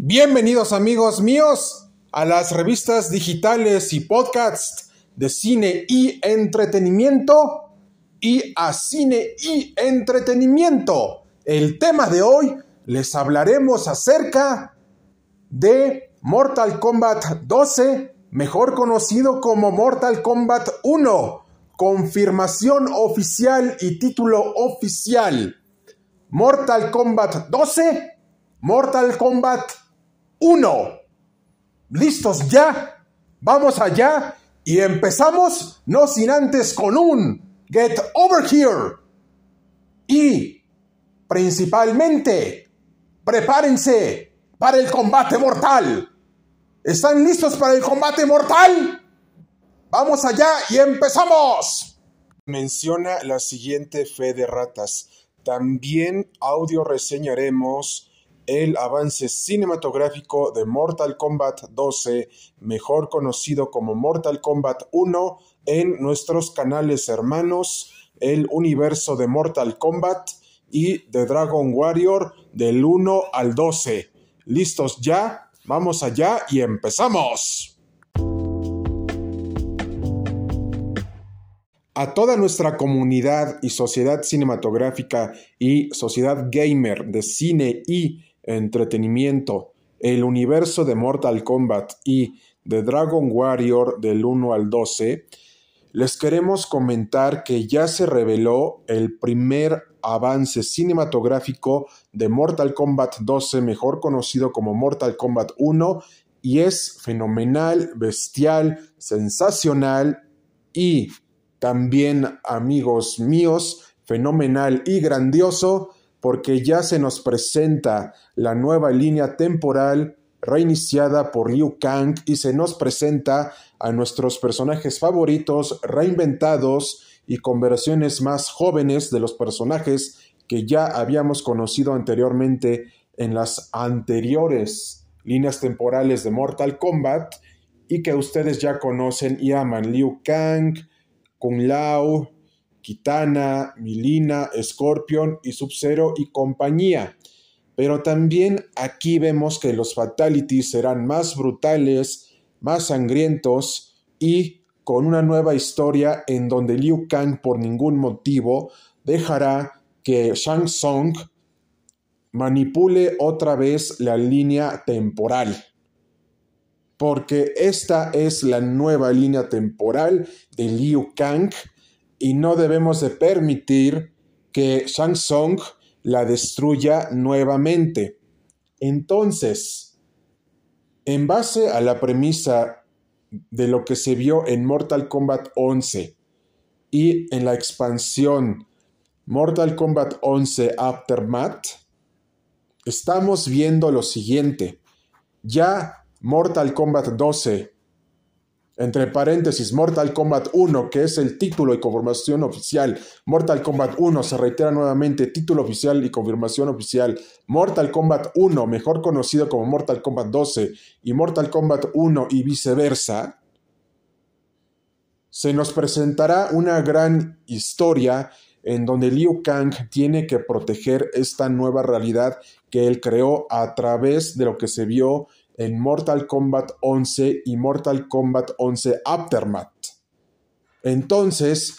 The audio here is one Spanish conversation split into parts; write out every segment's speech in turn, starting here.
Bienvenidos amigos míos a las revistas digitales y podcasts de cine y entretenimiento y a cine y entretenimiento. El tema de hoy les hablaremos acerca de Mortal Kombat 12, mejor conocido como Mortal Kombat 1. Confirmación oficial y título oficial. Mortal Kombat 12, Mortal Kombat 1. ¿Listos ya? Vamos allá y empezamos, no sin antes con un Get Over Here. Y principalmente, prepárense para el combate mortal. ¿Están listos para el combate mortal? Vamos allá y empezamos. Menciona la siguiente fe de ratas. También audio reseñaremos el avance cinematográfico de Mortal Kombat 12, mejor conocido como Mortal Kombat 1, en nuestros canales hermanos, el universo de Mortal Kombat y de Dragon Warrior del 1 al 12. ¿Listos ya? Vamos allá y empezamos. A toda nuestra comunidad y sociedad cinematográfica y sociedad gamer de cine y entretenimiento, el universo de Mortal Kombat y de Dragon Warrior del 1 al 12, les queremos comentar que ya se reveló el primer avance cinematográfico de Mortal Kombat 12, mejor conocido como Mortal Kombat 1, y es fenomenal, bestial, sensacional y también, amigos míos, fenomenal y grandioso porque ya se nos presenta la nueva línea temporal reiniciada por Liu Kang y se nos presenta a nuestros personajes favoritos reinventados y con versiones más jóvenes de los personajes que ya habíamos conocido anteriormente en las anteriores líneas temporales de Mortal Kombat y que ustedes ya conocen y aman. Liu Kang, Kung Lao, Kitana, Milina, Scorpion y Sub-Zero y compañía. Pero también aquí vemos que los fatalities serán más brutales, más sangrientos y con una nueva historia en donde Liu Kang por ningún motivo dejará que Shang Tsung manipule otra vez la línea temporal. Porque esta es la nueva línea temporal de Liu Kang y no debemos de permitir que Shang Tsung la destruya nuevamente. Entonces, en base a la premisa de lo que se vio en Mortal Kombat 11 y en la expansión Mortal Kombat 11 Aftermath, estamos viendo lo siguiente. Ya Mortal Kombat 12 entre paréntesis, Mortal Kombat 1, que es el título y confirmación oficial. Mortal Kombat 1 se reitera nuevamente, título oficial y confirmación oficial. Mortal Kombat 1, mejor conocido como Mortal Kombat 12, y Mortal Kombat 1 y viceversa. Se nos presentará una gran historia en donde Liu Kang tiene que proteger esta nueva realidad que él creó a través de lo que se vio en Mortal Kombat 11 y Mortal Kombat 11 Aftermath. Entonces,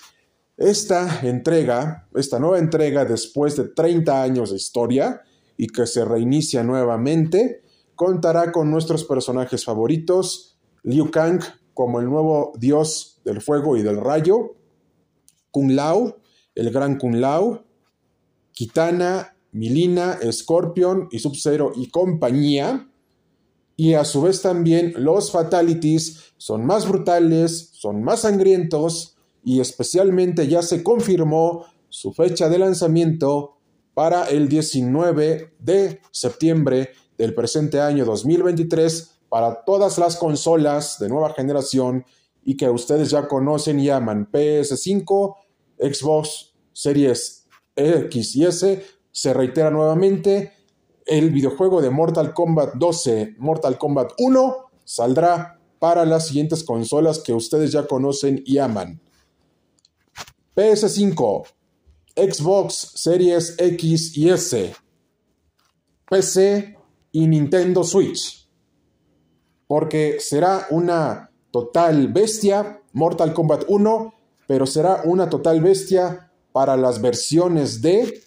esta entrega, esta nueva entrega después de 30 años de historia y que se reinicia nuevamente, contará con nuestros personajes favoritos, Liu Kang como el nuevo dios del fuego y del rayo, Kung Lao, el gran Kung Lao, Kitana, Milina, Scorpion y Sub-Zero y compañía, y a su vez también los fatalities son más brutales, son más sangrientos y especialmente ya se confirmó su fecha de lanzamiento para el 19 de septiembre del presente año 2023 para todas las consolas de nueva generación y que ustedes ya conocen y llaman PS5, Xbox Series X y S. Se reitera nuevamente, el videojuego de Mortal Kombat 12, Mortal Kombat 1, saldrá para las siguientes consolas que ustedes ya conocen y aman. PS5, Xbox Series X y S, PC, y Nintendo Switch. Porque será una total bestia Mortal Kombat 1, pero será una total bestia para las versiones de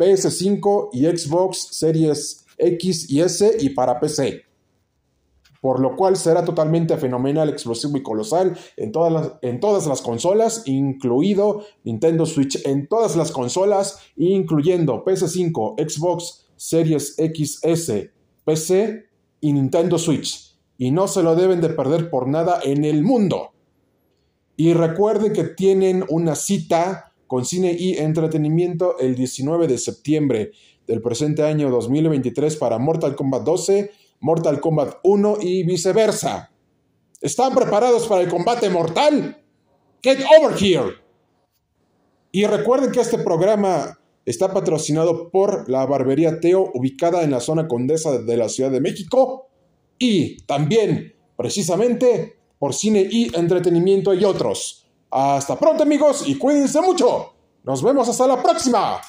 PS5 y Xbox Series X y S y para PC. Por lo cual será totalmente fenomenal, explosivo y colosal en todas, las, en todas las consolas, incluido Nintendo Switch en todas las consolas, incluyendo PS5, Xbox Series XS, PC y Nintendo Switch. Y no se lo deben de perder por nada en el mundo. Y recuerden que tienen una cita con cine y entretenimiento el 19 de septiembre del presente año 2023 para Mortal Kombat 12, Mortal Kombat 1 y viceversa. ¿Están preparados para el combate mortal? Get over here. Y recuerden que este programa está patrocinado por la barbería Teo ubicada en la zona condesa de la Ciudad de México y también precisamente por cine y entretenimiento y otros. Hasta pronto amigos y cuídense mucho. Nos vemos hasta la próxima.